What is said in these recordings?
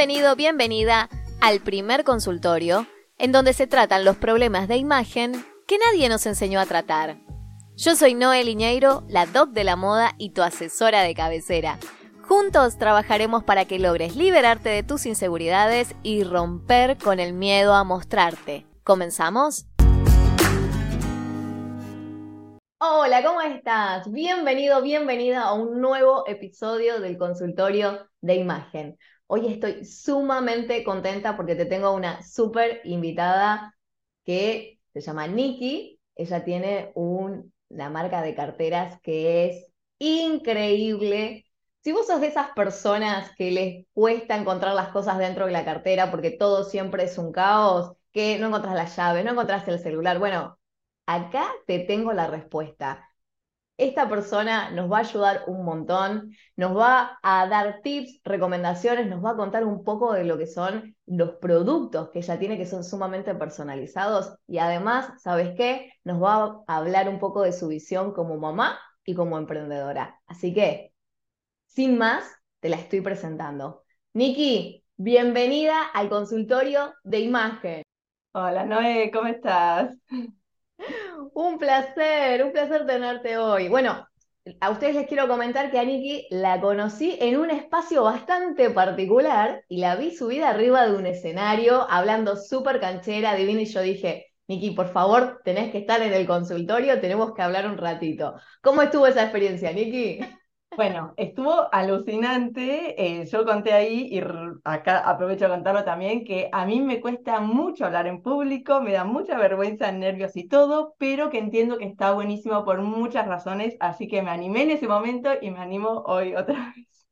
Bienvenido, bienvenida al primer consultorio en donde se tratan los problemas de imagen que nadie nos enseñó a tratar. Yo soy Noel Iñeiro, la doc de la moda y tu asesora de cabecera. Juntos trabajaremos para que logres liberarte de tus inseguridades y romper con el miedo a mostrarte. ¿Comenzamos? Hola, ¿cómo estás? Bienvenido, bienvenida a un nuevo episodio del consultorio de imagen. Hoy estoy sumamente contenta porque te tengo una súper invitada que se llama Nikki. Ella tiene una marca de carteras que es increíble. Si vos sos de esas personas que les cuesta encontrar las cosas dentro de la cartera porque todo siempre es un caos, que no encontrás las llaves, no encontrás el celular, bueno, acá te tengo la respuesta. Esta persona nos va a ayudar un montón, nos va a dar tips, recomendaciones, nos va a contar un poco de lo que son los productos que ella tiene que son sumamente personalizados y además, ¿sabes qué? Nos va a hablar un poco de su visión como mamá y como emprendedora. Así que, sin más, te la estoy presentando. Nikki, bienvenida al consultorio de imagen. Hola Noé, ¿cómo estás? Un placer, un placer tenerte hoy. Bueno, a ustedes les quiero comentar que a Nikki la conocí en un espacio bastante particular y la vi subida arriba de un escenario hablando súper canchera, divina y yo dije, Nikki, por favor, tenés que estar en el consultorio, tenemos que hablar un ratito. ¿Cómo estuvo esa experiencia, Nikki? Bueno, estuvo alucinante. Eh, yo conté ahí, y acá aprovecho de contarlo también, que a mí me cuesta mucho hablar en público, me da mucha vergüenza, nervios y todo, pero que entiendo que está buenísimo por muchas razones, así que me animé en ese momento y me animo hoy otra vez.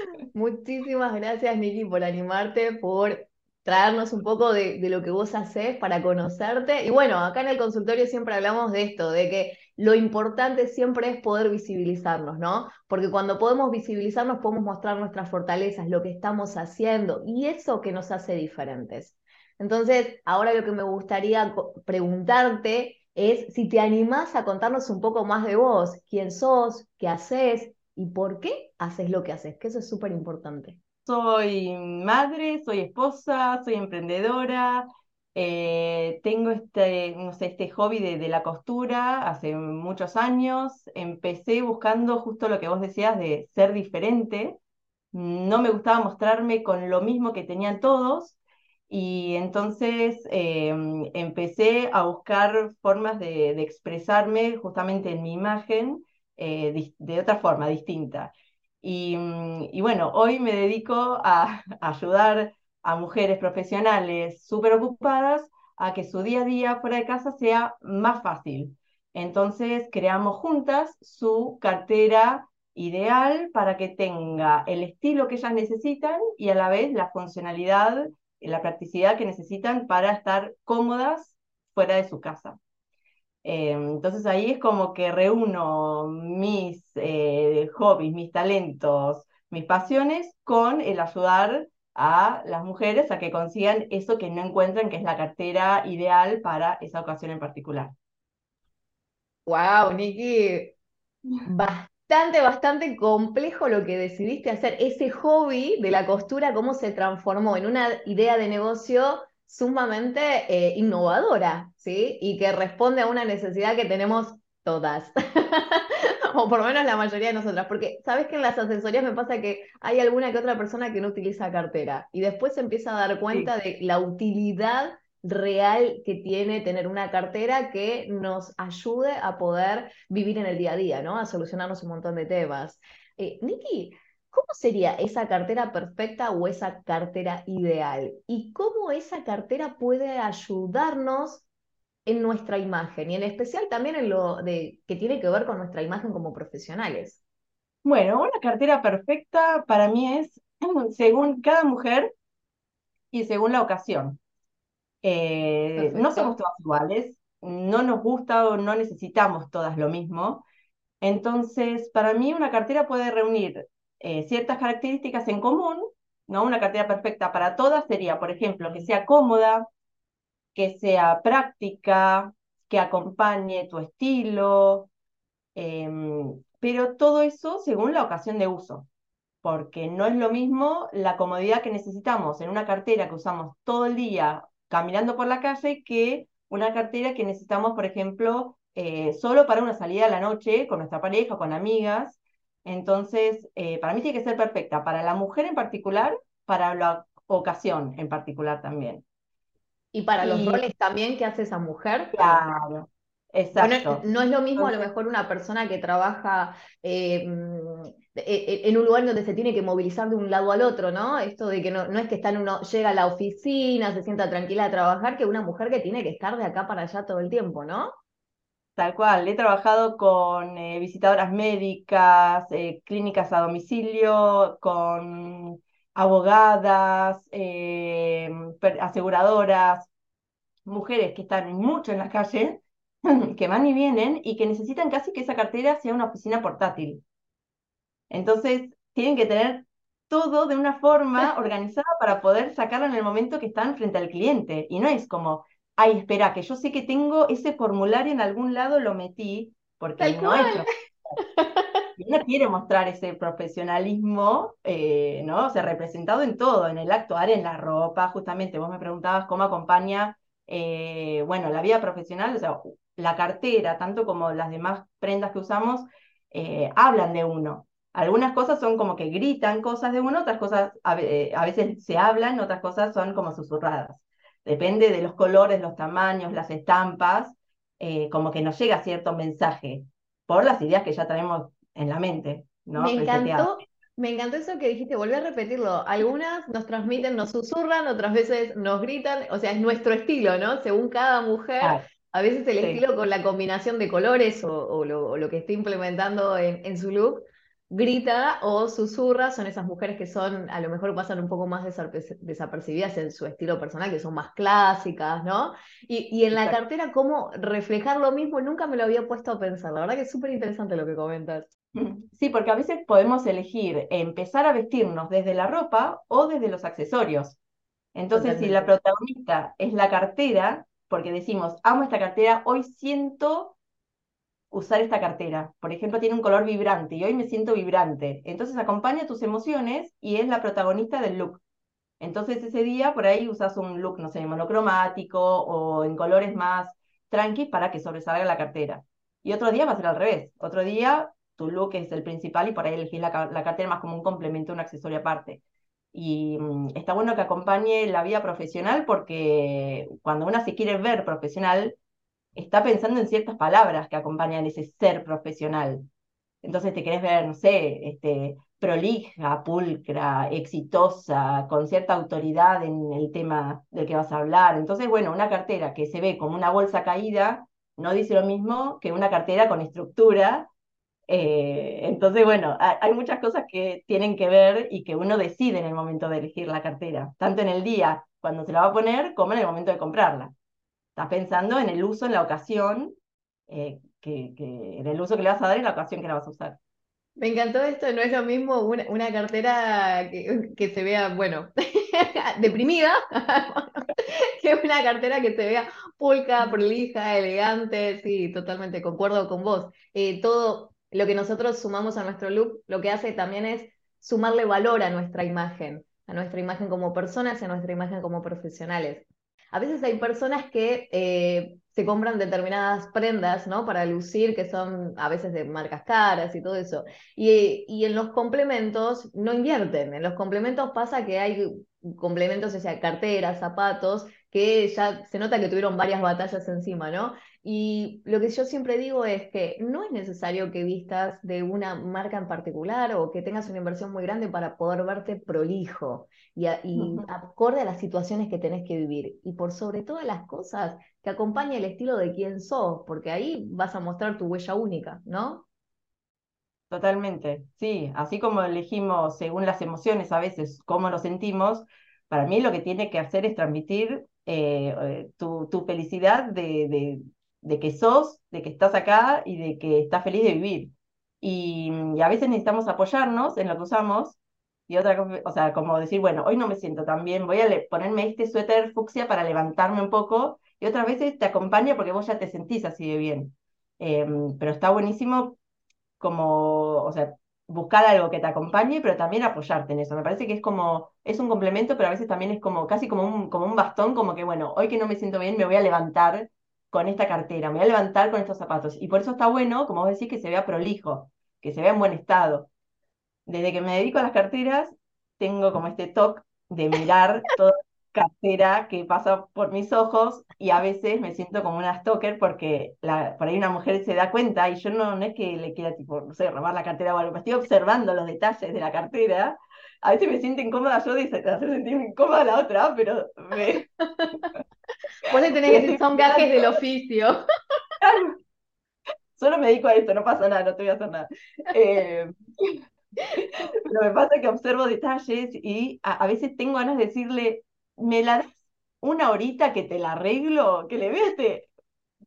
Muchísimas gracias, Niki, por animarte, por traernos un poco de, de, lo que vos haces para conocerte. Y bueno, acá en el consultorio siempre hablamos de esto, de que lo importante siempre es poder visibilizarnos, ¿no? Porque cuando podemos visibilizarnos podemos mostrar nuestras fortalezas, lo que estamos haciendo y eso que nos hace diferentes. Entonces, ahora lo que me gustaría preguntarte es si te animás a contarnos un poco más de vos, quién sos, qué haces y por qué haces lo que haces, que eso es súper importante. Soy madre, soy esposa, soy emprendedora, eh, tengo este, no sé, este hobby de, la costura hace muchos años. Empecé buscando justo lo que vos decías de ser diferente. No me gustaba mostrarme con lo mismo que tenían todos. Y entonces em, empecé a buscar formas de, expresarme justamente en mi imagen eh, de otra forma, distinta. Y, y, bueno, hoy me dedico a ayudar a mujeres profesionales súper ocupadas a que su día a día fuera de casa sea más fácil. Entonces, creamos juntas su cartera ideal para que tenga el estilo que ellas necesitan y a la vez la funcionalidad, la practicidad que necesitan para estar cómodas fuera de su casa. Eh, entonces ahí es como que reúno mis eh, hobbies, mis talentos, mis pasiones con el ayudar a las mujeres a que consigan eso que no encuentran, que es la cartera ideal para esa ocasión en particular. Wow, Nikki, bastante, bastante complejo lo que decidiste hacer. Ese hobby de la costura, cómo se transformó en una idea de negocio sumamente eh, innovadora, ¿sí? Y que responde a una necesidad que tenemos todas. o por lo menos la mayoría de nosotras, porque sabes que en las asesorías me pasa que hay alguna que otra persona que no utiliza cartera y después se empieza a dar cuenta de la utilidad real que tiene tener una cartera que nos ayude a poder vivir en el día a día, ¿no? A solucionarnos un montón de temas. Eh, Nikki, ¿cómo sería esa cartera perfecta o esa cartera ideal? ¿Y cómo esa cartera puede ayudarnos en nuestra imagen y en especial también en lo de, que tiene que ver con nuestra imagen como profesionales? Bueno, una cartera perfecta para mí es según cada mujer y según la ocasión. Eh, no somos todas iguales, no nos gusta o no necesitamos todas lo mismo. Entonces, para mí una cartera puede reunir eh, ciertas características en común, ¿no? Una cartera perfecta para todas sería, por ejemplo, que sea cómoda, que sea práctica, que acompañe tu estilo, em, pero todo eso según la ocasión de uso. porque no es lo mismo la comodidad que necesitamos en una cartera que usamos todo el día caminando por la calle que una cartera que necesitamos, por ejemplo, eh, solo para una salida a la noche con nuestra pareja, con amigas. Entonces, eh, para mí tiene que ser perfecta, para la mujer en particular, para la ocasión en particular también. Y para los roles también que hace esa mujer. Claro, exacto. no es lo mismo a lo mejor una persona que trabaja eh, mm, en un lugar donde se tiene que movilizar de un lado al otro, ¿no? Esto de que no, no es que está en uno, llega a la oficina, se sienta tranquila a trabajar, que una mujer que tiene que estar de acá para allá todo el tiempo, ¿no? Tal cual, he trabajado con eh, visitadoras médicas, eh, clínicas a domicilio, con abogadas, eh, aseguradoras, mujeres que están mucho en la calle, que van y vienen y que necesitan casi que esa cartera sea una oficina portátil. Entonces, tienen que tener todo de una forma organizada para poder sacarlo en el momento que están frente al cliente. Y no es como, ay, espera, que yo sé que tengo ese formulario en algún lado, lo metí, porque no es uno quiere mostrar ese profesionalismo, eh, ¿no? O sea, representado en todo, en el actuar, en la ropa, justamente, vos me preguntabas cómo acompaña, eh, bueno, la vida profesional, o sea, la cartera, tanto como las demás prendas que usamos, eh, hablan de uno. Algunas cosas son como que gritan cosas de uno, otras cosas a veces se hablan, otras cosas son como susurradas depende de los colores, los tamaños, las estampas, como que nos llega cierto mensaje por las ideas que ya tenemos en la mente. ¿no? Me encantó, me encantó eso que dijiste, volví a repetirlo. Algunas nos transmiten, nos susurran, otras veces nos gritan, o sea, es nuestro estilo, ¿no? Según cada mujer. a veces el estilo con la combinación de colores o, lo, que esté implementando en, en, su look grita o susurra son esas mujeres que son, a lo mejor pasan un poco más desapercibidas en su estilo personal, que son más clásicas, ¿no? Y, en la cartera, cómo reflejar lo mismo, nunca me lo había puesto a pensar. La verdad que es súper interesante lo que comentas. Sí, porque a veces podemos elegir empezar a vestirnos desde la ropa o desde los accesorios. Entonces, si la protagonista es la cartera, porque decimos, amo esta cartera, hoy siento usar esta cartera. Por ejemplo, tiene un color vibrante y hoy me siento vibrante. Entonces acompaña tus emociones y es la protagonista del look. Entonces ese día por ahí usas un look, no sé, monocromático o en colores más tranqui para que sobresalga la cartera. Y otro día va a ser al revés. Otro día tu look es el principal y por ahí elegís la, cartera más como un complemento, un accesorio aparte. Y mm, está bueno que acompañe la vida profesional porque cuando una se quiere ver profesional, está pensando en ciertas palabras que acompañan ese ser profesional. Entonces te querés ver, no sé, este, prolija, pulcra, exitosa, con cierta autoridad en el tema del que vas a hablar. Entonces, bueno, una cartera que se ve como una bolsa caída no dice lo mismo que una cartera con estructura. Eh, entonces, bueno, hay muchas cosas que tienen que ver y que uno decide en el momento de elegir la cartera, tanto en el día cuando se la va a poner como en el momento de comprarla. Estás pensando en el uso, en la ocasión, eh, que, en el uso que le vas a dar y la ocasión que la vas a usar. Me encantó esto, no es lo mismo una, cartera que, se vea, bueno, deprimida, que una cartera que se vea pulca, prolija, elegante, sí, totalmente concuerdo con vos. Eh, todo lo que nosotros sumamos a nuestro look, lo que hace también es sumarle valor a nuestra imagen, a nuestra imagen como personas y a nuestra imagen como profesionales. A veces hay personas que eh, se compran determinadas prendas, ¿no? Para lucir, que son a veces de marcas caras y todo eso. Y, en los complementos no invierten. En los complementos pasa que hay complementos, o sea, carteras, zapatos, que ya se nota que tuvieron varias batallas encima, ¿no? Y lo que yo siempre digo es que no es necesario que vistas de una marca en particular o que tengas una inversión muy grande para poder verte prolijo y, acorde a las situaciones que tenés que vivir. Y por sobre todas las cosas, que acompañe el estilo de quién sos, porque ahí vas a mostrar tu huella única, ¿no? Totalmente, sí, así como elegimos según las emociones a veces cómo lo sentimos, para mí lo que tiene que hacer es transmitir eh, eh, tu, felicidad de, de que sos, de que estás acá y de que estás feliz de vivir. Y, a veces necesitamos apoyarnos en lo que usamos y otra o sea, como decir, bueno, hoy no me siento tan bien, voy a ponerme este suéter fucsia para levantarme un poco y otras veces te acompaña porque vos ya te sentís así de bien. Em, pero está buenísimo como, o sea, buscar algo que te acompañe, pero también apoyarte en eso. Me parece que es como, es un complemento, pero a veces también es como casi como un, como un bastón, como que, bueno, hoy que no me siento bien, me voy a levantar con esta cartera, me voy a levantar con estos zapatos. Y por eso está bueno, como vos decís, que se vea prolijo, que se vea en buen estado. Desde que me dedico a las carteras, tengo como este toque de mirar toda cartera que pasa por mis ojos y a veces me siento como una stalker porque la, por ahí una mujer se da cuenta y yo no, no es que le quiera, tipo, no sé, robar la cartera o algo, me estoy observando los detalles de la cartera. A veces me siento incómoda yo de hacer sentir incómoda a la otra, pero me... Vos le tenés que decir, son gajes del oficio. Solo me dedico a esto, no pasa nada, no te voy a hacer nada. Eh, pero me pasa que observo detalles y a, a veces tengo ganas de decirle, ¿me la das una horita que te la arreglo? Que le vea este,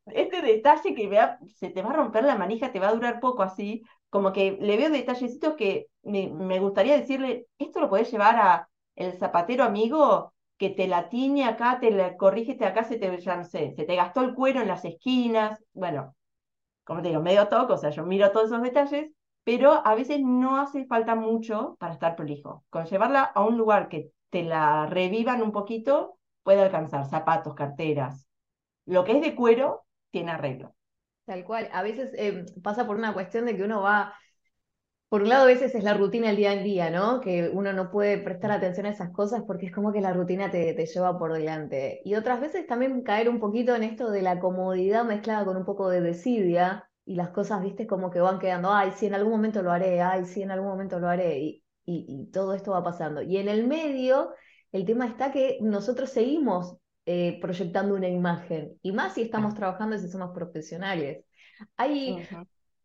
este detalle que se te va a romper la manija, te va a durar poco así, como que le veo detallecitos que me, me gustaría decirle, esto lo podés llevar a el zapatero amigo que te la tiñe acá, te la corrige, acá se te, ya no sé, se te gastó el cuero en las esquinas, bueno, como te digo, medio toque, o sea, yo miro todos esos detalles, pero a veces no hace falta mucho para estar prolijo. Con llevarla a un lugar que te la revivan un poquito, puede alcanzar zapatos, carteras. Lo que es de cuero tiene arreglo. Tal cual. A veces eh, pasa por una cuestión de que uno va, por un lado a veces es la rutina del día en día, ¿no? Que uno no puede prestar atención a esas cosas porque es como que la rutina te, te lleva por delante. Y otras veces también caer un poquito en esto de la comodidad mezclada con un poco de desidia y las cosas, viste, como que van quedando, ay, sí, en algún momento lo haré, ay, sí, en algún momento lo haré. Y, y, todo esto va pasando. Y en el medio, el tema está que nosotros seguimos eh, proyectando una imagen, y más si estamos trabajando y si somos profesionales. Hay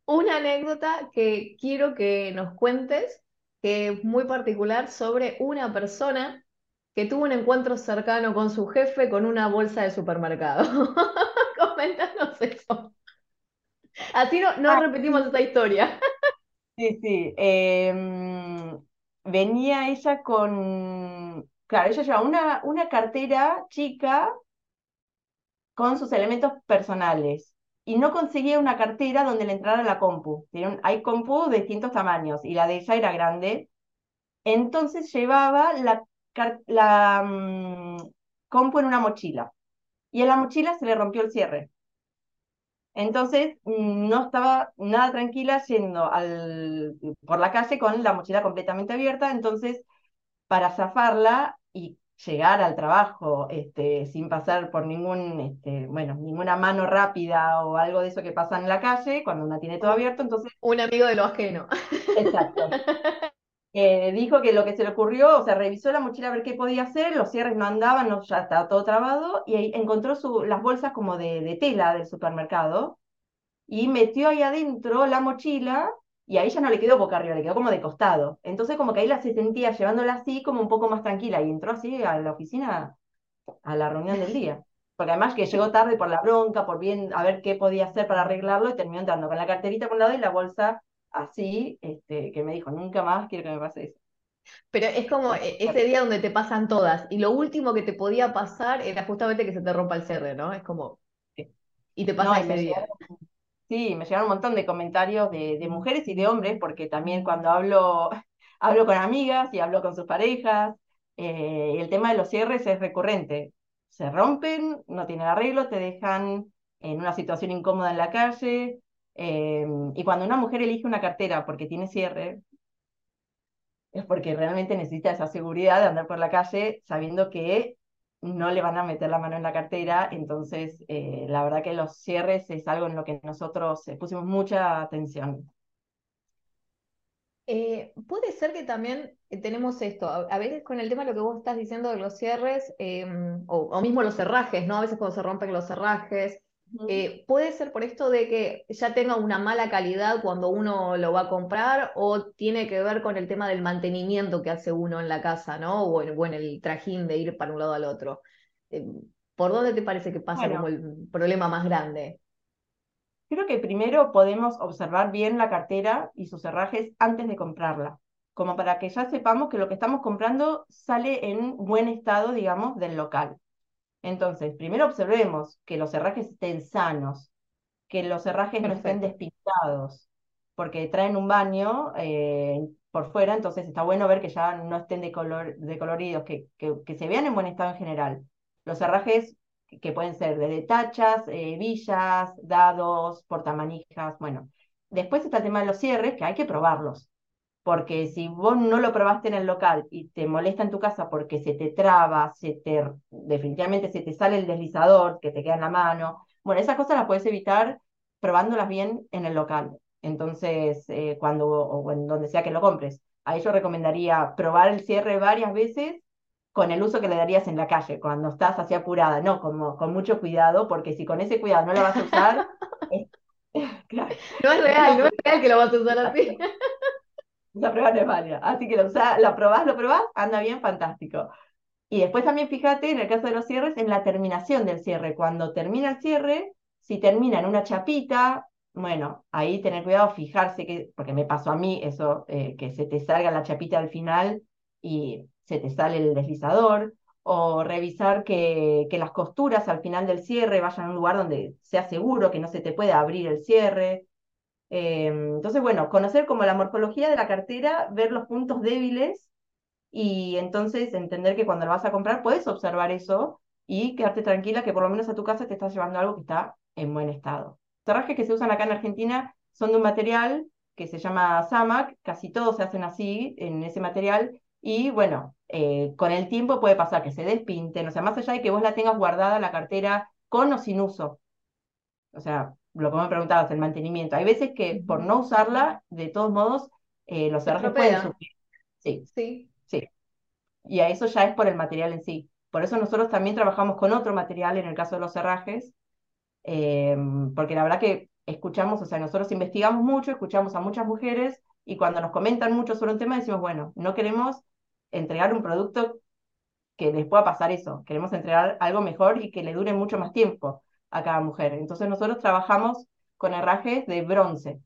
una anécdota que quiero que nos cuentes, que es muy particular, sobre una persona que tuvo un encuentro cercano con su jefe con una bolsa de supermercado. Coméntanos eso. Así no, no repetimos esta historia. Sí, sí. Em, venía ella con, claro, ella lleva una, una cartera chica con sus elementos personales y no conseguía una cartera donde le entrara la compu. Hay compu de distintos tamaños y la de ella era grande. Entonces llevaba la, la mm, compu en una mochila y en la mochila se le rompió el cierre. Entonces mm, no estaba nada tranquila yendo al, por la calle con la mochila completamente abierta, entonces para zafarla y llegar al trabajo este, sin pasar por ningún, este, bueno, ninguna mano rápida o algo de eso que pasa en la calle, cuando una tiene todo abierto, entonces... Un amigo de lo ajeno. Exacto. Eh, dijo que lo que se le ocurrió, o sea, revisó la mochila a ver qué podía hacer, los cierres no andaban, no, ya estaba todo trabado, y ahí encontró su, las bolsas como de, de tela del supermercado, y metió ahí adentro la mochila, y ahí ya no le quedó boca arriba, le quedó como de costado. Entonces como que ahí la se sentía llevándola así como un poco más tranquila, y entró así a la oficina a la reunión del día. Porque además que llegó tarde por la bronca, por bien a ver qué podía hacer para arreglarlo, y terminó entrando con la carterita por un lado y la bolsa así, este, que me dijo, nunca más quiero que me pase eso. Pero es como e, ese día donde te pasan todas, y lo último que te podía pasar era justamente que se te rompa el cierre, ¿no? Es como... Y te pasa ese día. sí, me llegaron un montón de comentarios de, mujeres y de hombres, porque también cuando hablo, hablo con amigas y hablo con sus parejas, eh, el tema de los cierres es recurrente. Se rompen, no tienen arreglo, te dejan en una situación incómoda en la calle, Em, y cuando una mujer elige una cartera porque tiene cierre, es porque realmente necesita esa seguridad de andar por la calle sabiendo que no le van a meter la mano en la cartera. Entonces, eh, la verdad que los cierres es algo en lo que nosotros eh, pusimos mucha atención. Eh, puede ser que también tenemos esto, a, veces con el tema de lo que vos estás diciendo de los cierres, em, o, o, mismo los cerrajes, ¿no? A veces cuando se rompen los cerrajes, eh, ¿Puede ser por esto de que ya tenga una mala calidad cuando uno lo va a comprar o tiene que ver con el tema del mantenimiento que hace uno en la casa, ¿no? O en, el trajín de ir para un lado al otro. Eh, ¿Por dónde te parece que pasa como el problema más grande? Creo que primero podemos observar bien la cartera y sus herrajes antes de comprarla, como para que ya sepamos que lo que estamos comprando sale en buen estado, digamos, del local. Entonces, primero observemos que los herrajes estén sanos, que los herrajes no estén despintados, porque traen un baño eh, por fuera, entonces está bueno ver que ya no estén decolor, decoloridos, que, que, que, se vean en buen estado en general. Los herrajes que pueden ser de tachas, eh, villas, dados, portamanijas, bueno. Después está el tema de los cierres, que hay que probarlos porque si vos no lo probaste en el local y te molesta en tu casa porque se te traba, se te, definitivamente se te sale el deslizador que te queda en la mano, bueno, esas cosas las puedes evitar probándolas bien en el local. Entonces, eh, cuando o en donde sea que lo compres, ahí yo recomendaría probar el cierre varias veces con el uso que le darías en la calle, cuando estás así apurada, no, como, con mucho cuidado, porque si con ese cuidado no lo vas a usar, claro. no es real, no es real que lo vas a usar así. Esa prueba no es válida. Así que lo, lo probás, lo probás, anda bien, fantástico. Y después también fíjate, en el caso de los cierres, en la terminación del cierre. Cuando termina el cierre, si termina en una chapita, bueno, ahí tener cuidado, fijarse que, porque me pasó a mí eso, eh, que se te salga la chapita al final y se te sale el deslizador, o revisar que, que las costuras al final del cierre vayan a un lugar donde sea seguro, que no se te pueda abrir el cierre. Em, entonces, bueno, conocer como la morfología de la cartera, ver los puntos débiles y entonces entender que cuando la vas a comprar puedes observar eso y quedarte tranquila que por lo menos a tu casa te estás llevando algo que está en buen estado. Los que se usan acá en Argentina son de un material que se llama Samac, casi todos se hacen así, en ese material, y bueno, eh, con el tiempo puede pasar que se despinten, o sea, más allá de que vos la tengas guardada la cartera con o sin uso. O sea, lo que me preguntabas, el mantenimiento. Hay veces que por no usarla, de todos modos, eh, los cerrajes pueden sufrir. Sí, sí. Sí. Y a eso ya es por el material en sí. Por eso nosotros también trabajamos con otro material en el caso de los cerrajes, eh, porque la verdad que escuchamos, o sea, nosotros investigamos mucho, escuchamos a muchas mujeres y cuando nos comentan mucho sobre un tema decimos, bueno, no queremos entregar un producto que les pueda pasar eso, queremos entregar algo mejor y que le dure mucho más tiempo a cada mujer. Entonces nosotros trabajamos con herrajes de bronce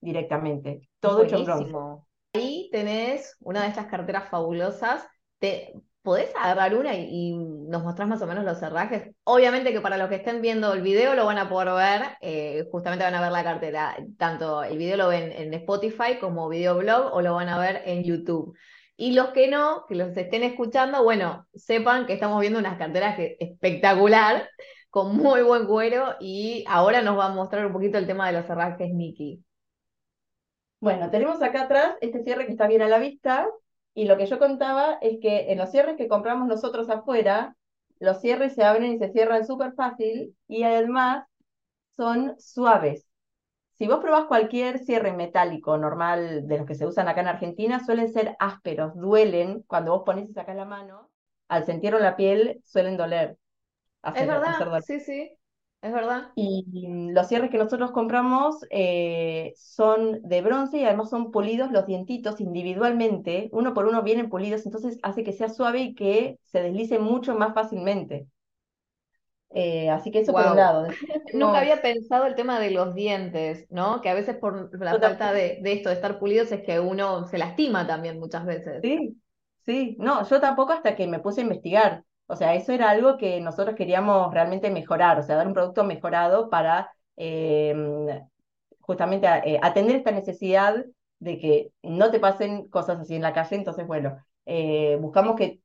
directamente, todo hecho bronce. Ahí tenés una de estas carteras fabulosas. ¿Te podés agarrar una y, nos mostrás más o menos los herrajes? Obviamente que para los que estén viendo el video lo van a poder ver, eh, justamente van a ver la cartera, tanto el video lo ven en Spotify como videoblog o lo van a ver en YouTube. Y los que no, que los estén escuchando, bueno, sepan que estamos viendo unas carteras que, espectacular con muy buen cuero y ahora nos va a mostrar un poquito el tema de los herrajes Nikki. Bueno, tenemos acá atrás este cierre que está bien a la vista y lo que yo contaba es que en los cierres que compramos nosotros afuera, los cierres se abren y se cierran súper fácil y además son suaves. Si vos probás cualquier cierre metálico normal de los que se usan acá en Argentina, suelen ser ásperos, duelen cuando vos pones acá la mano, al sentirlo en la piel suelen doler es verdad, sí, sí, es verdad. Y los cierres que nosotros compramos eh, son de bronce y además son pulidos los dientitos individualmente, uno por uno vienen pulidos, entonces hace que sea suave y que se deslice mucho más fácilmente. Eh, así que eso por un lado. Nunca había pensado el tema de los dientes, ¿no? Que a veces por la falta de, de, esto, de estar pulidos, es que uno se lastima también muchas veces. Sí, sí. No, yo tampoco hasta que me puse a investigar. O sea, eso era algo que nosotros queríamos realmente mejorar, o sea, dar un producto mejorado para em, justamente eh, atender esta necesidad de que no te pasen cosas así en la calle. Entonces, bueno, eh, buscamos que,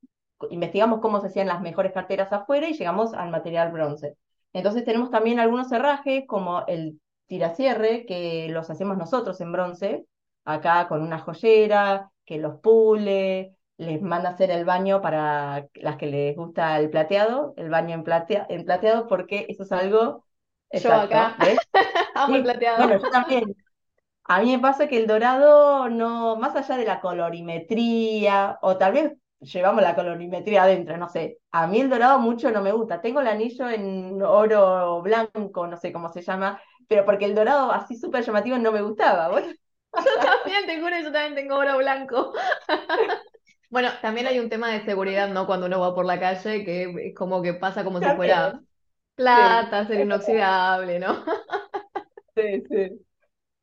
investigamos cómo se hacían las mejores carteras afuera y llegamos al material bronce. Entonces tenemos también algunos herrajes como el tiracierre, que los hacemos nosotros en bronce, acá con una joyera, que los pule, les manda hacer el baño para las que les gusta el plateado, el baño en, en plateado, porque eso es algo... yo acá, amo el plateado. Bueno, yo también. A mí me pasa que el dorado no, más allá de la colorimetría, o tal vez llevamos la colorimetría adentro, no sé. A mí el dorado mucho no me gusta. Tengo el anillo en oro blanco, no sé cómo se llama, pero porque el dorado así súper llamativo no me gustaba. Bueno. Yo también, te juro, yo también tengo oro blanco. Bueno, también hay un tema de seguridad, ¿no? Cuando uno va por la calle, que es como que pasa como si fuera plata, ser inoxidable, ¿no? Sí, sí.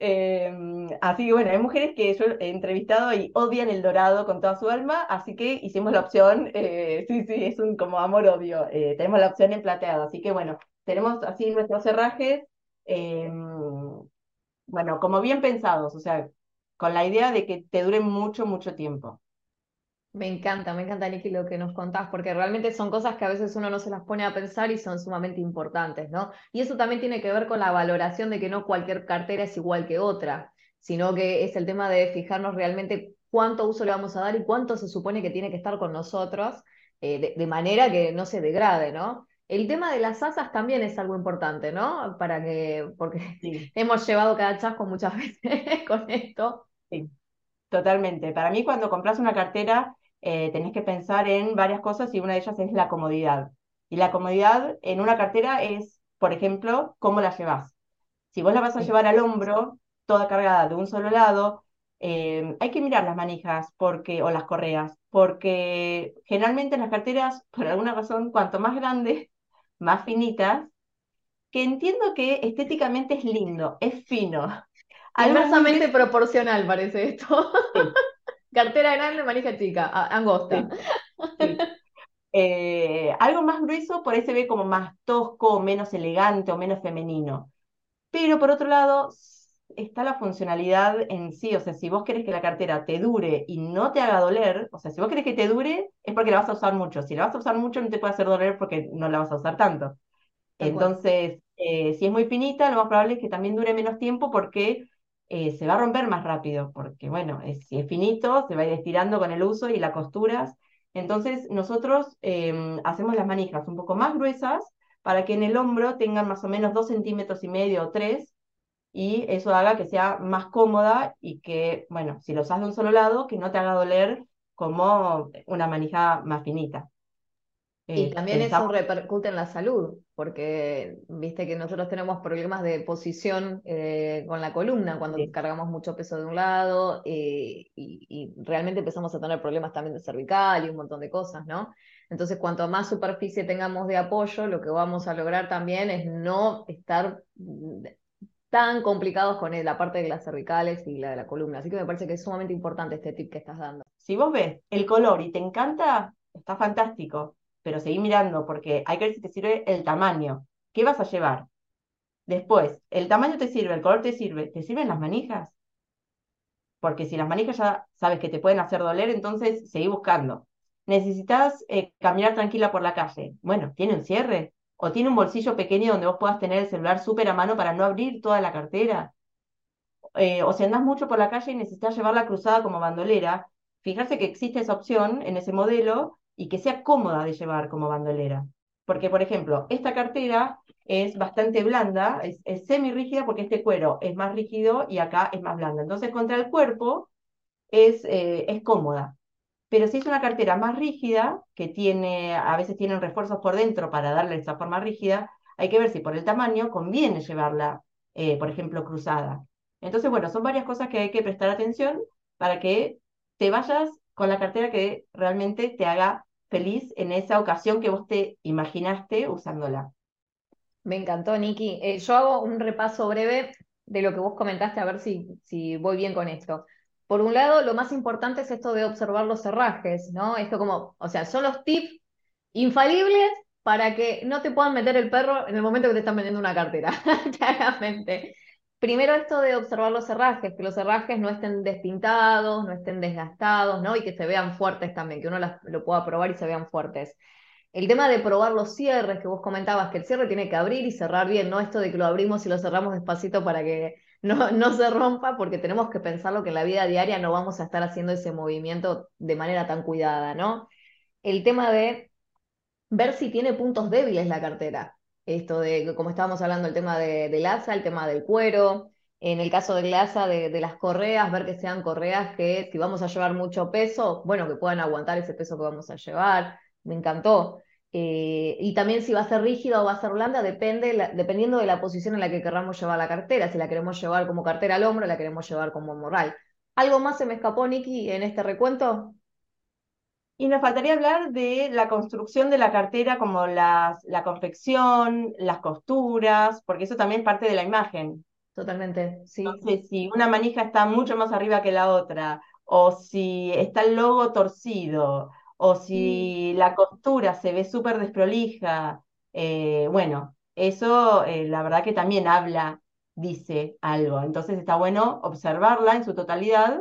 Em, así que bueno, hay mujeres que yo he entrevistado y odian el dorado con toda su alma, así que hicimos la opción, eh, sí, sí, es un como amor-odio, eh, tenemos la opción en plateado, así que bueno, tenemos así nuestros cerrajes, em, bueno, como bien pensados, o sea, con la idea de que te duren mucho, mucho tiempo. Me encanta, me encanta, Nicky, lo que nos contás, porque realmente son cosas que a veces uno no se las pone a pensar y son sumamente importantes, ¿no? Y eso también tiene que ver con la valoración de que no cualquier cartera es igual que otra, sino que es el tema de fijarnos realmente cuánto uso le vamos a dar y cuánto se supone que tiene que estar con nosotros, eh, de, manera que no se degrade, ¿no? El tema de las asas también es algo importante, ¿no? Para que, porque hemos llevado cada chasco muchas veces con esto. Sí, totalmente. Para mí, cuando compras una cartera, eh, tenés que pensar en varias cosas y una de ellas es la comodidad. Y la comodidad en una cartera es, por ejemplo, cómo la llevas. Si vos la vas a llevar al hombro, toda cargada de un solo lado, eh, hay que mirar las manijas porque, o las correas, porque generalmente las carteras, por alguna razón, cuanto más grandes, más finitas, que entiendo que estéticamente es lindo, es fino. Inversamente proporcional parece esto. Cartera grande, manija chica, angosta. Eh, algo más grueso por ahí se ve como más tosco, menos elegante o menos femenino. Pero por otro lado, está la funcionalidad en sí. O sea, si vos querés que la cartera te dure y no te haga doler, o sea, si vos querés que te dure, es porque la vas a usar mucho. Si la vas a usar mucho, no te puede hacer doler porque no la vas a usar tanto. Entonces, eh, si es muy finita, lo más probable es que también dure menos tiempo porque eh, se va a romper más rápido, porque bueno, si es finito, se va a ir estirando con el uso y las costuras. Entonces nosotros em, hacemos las manijas un poco más gruesas para que en el hombro tengan más o menos dos centímetros y medio o tres, y eso haga que sea más cómoda y que, bueno, si lo usas de un solo lado, que no te haga doler como una manija más finita. Y eh, también eso repercute en la salud, porque viste que nosotros tenemos problemas de posición eh, con la columna cuando cargamos mucho peso de un lado eh, y, realmente empezamos a tener problemas también de cervical y un montón de cosas, ¿no? Entonces, cuanto más superficie tengamos de apoyo, lo que vamos a lograr también es no estar mm, tan complicados con la parte de las cervicales y la de la columna. Así que me parece que es sumamente importante este tip que estás dando. Si vos ves el color y te encanta, está fantástico pero seguí mirando porque hay que ver si te sirve el tamaño. ¿Qué vas a llevar? Después, el tamaño te sirve, el color te sirve, ¿te sirven las manijas? Porque si las manijas ya sabes que te pueden hacer doler, entonces seguí buscando. ¿Necesitas eh, caminar tranquila por la calle? Bueno, ¿tiene un cierre? ¿O tiene un bolsillo pequeño donde vos puedas tener el celular súper a mano para no abrir toda la cartera? Eh, o si andás mucho por la calle y necesitas llevarla cruzada como bandolera, fijarse que existe esa opción en ese modelo y que sea cómoda de llevar como bandolera. Porque, por ejemplo, esta cartera es bastante blanda, es, semi rígida porque este cuero es más rígido y acá es más blanda. Entonces, contra el cuerpo es, eh, es cómoda. Pero si es una cartera más rígida, que tiene, a veces tienen refuerzos por dentro para darle esa forma rígida, hay que ver si por el tamaño conviene llevarla, eh, por ejemplo, cruzada. Entonces, bueno, son varias cosas que hay que prestar atención para que te vayas con la cartera que realmente te haga feliz en esa ocasión que vos te imaginaste usándola. Me encantó, Nikki. Eh, yo hago un repaso breve de lo que vos comentaste, a ver si, si voy bien con esto. Por un lado, lo más importante es esto de observar los cerrajes, ¿no? Esto como, o sea, son los tips infalibles para que no te puedan meter el perro en el momento que te están vendiendo una cartera, claramente. Primero esto de observar los cerrajes, que los cerrajes no estén despintados, no estén desgastados, ¿no? Y que se vean fuertes también, que uno lo pueda probar y se vean fuertes. El tema de probar los cierres, que vos comentabas, que el cierre tiene que abrir y cerrar bien, no esto de que lo abrimos y lo cerramos despacito para que no, no se rompa, porque tenemos que pensarlo que en la vida diaria no vamos a estar haciendo ese movimiento de manera tan cuidada, ¿no? El tema de ver si tiene puntos débiles la cartera esto de, como estábamos hablando, el tema de, del asa, el tema del cuero, en el caso del asa, de, las correas, ver que sean correas que si vamos a llevar mucho peso, bueno, que puedan aguantar ese peso que vamos a llevar, me encantó. Eh, y también si va a ser rígida o va a ser blanda, depende, dependiendo de la posición en la que queramos llevar la cartera, si la queremos llevar como cartera al hombro, la queremos llevar como morral. ¿Algo más se me escapó, Nikki, en este recuento? Y nos faltaría hablar de la construcción de la cartera, como las, la confección, las costuras, porque eso también es parte de la imagen. Totalmente, sí. Entonces, si una manija está mucho más arriba que la otra, o si está el logo torcido, o si la costura se ve súper desprolija, eh, bueno, eso eh, la verdad que también habla dice algo. Entonces está bueno observarla en su totalidad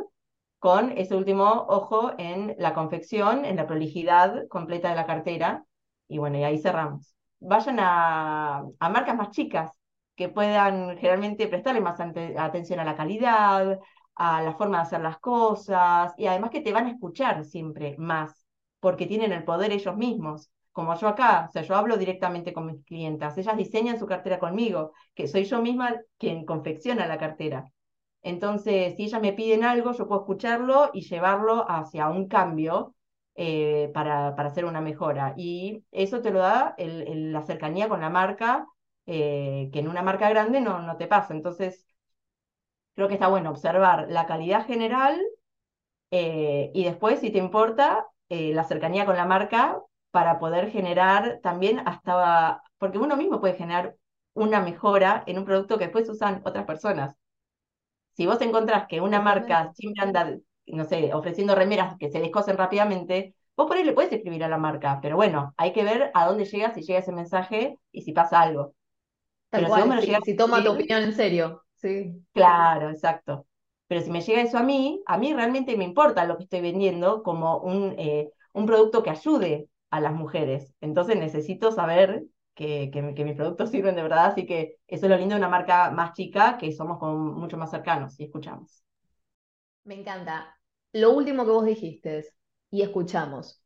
con ese último ojo en la confección, en la prolijidad completa de la cartera. Y bueno, y ahí cerramos. Vayan a, marcas más chicas que puedan generalmente prestarle más atención a la calidad, a la forma de hacer las cosas, y además que te van a escuchar siempre más, porque tienen el poder ellos mismos como yo acá, o sea, yo hablo directamente con mis clientas, ellas diseñan su cartera conmigo, que soy yo misma quien confecciona la cartera. Entonces, si ellas me piden algo, yo puedo escucharlo y llevarlo hacia un cambio eh, para, para, hacer una mejora. Y eso te lo da la cercanía con la marca, eh, que en una marca grande no, no te pasa. Entonces, creo que está bueno observar la calidad general eh, y después, si te importa, la cercanía con la marca para poder generar también hasta, porque uno mismo puede generar una mejora en un producto que después usan otras personas. Si vos encontrás que una marca siempre anda, no sé, ofreciendo remeras que se descosen rápidamente, vos por ahí le puedes escribir a la marca, pero bueno, hay que ver a dónde llega, si llega ese mensaje y si pasa algo. pero si, si, toma tu opinión en serio, sí. Claro, exacto. Pero si me llega eso a mí, a mí realmente me importa lo que estoy vendiendo como un, eh, un producto que ayude a las mujeres. Entonces necesito saber que, que, mis productos sirven de verdad, así que eso es lo lindo de una marca más chica, que somos mucho más cercanos y escuchamos. Me encanta. Lo último que vos dijiste, y escuchamos,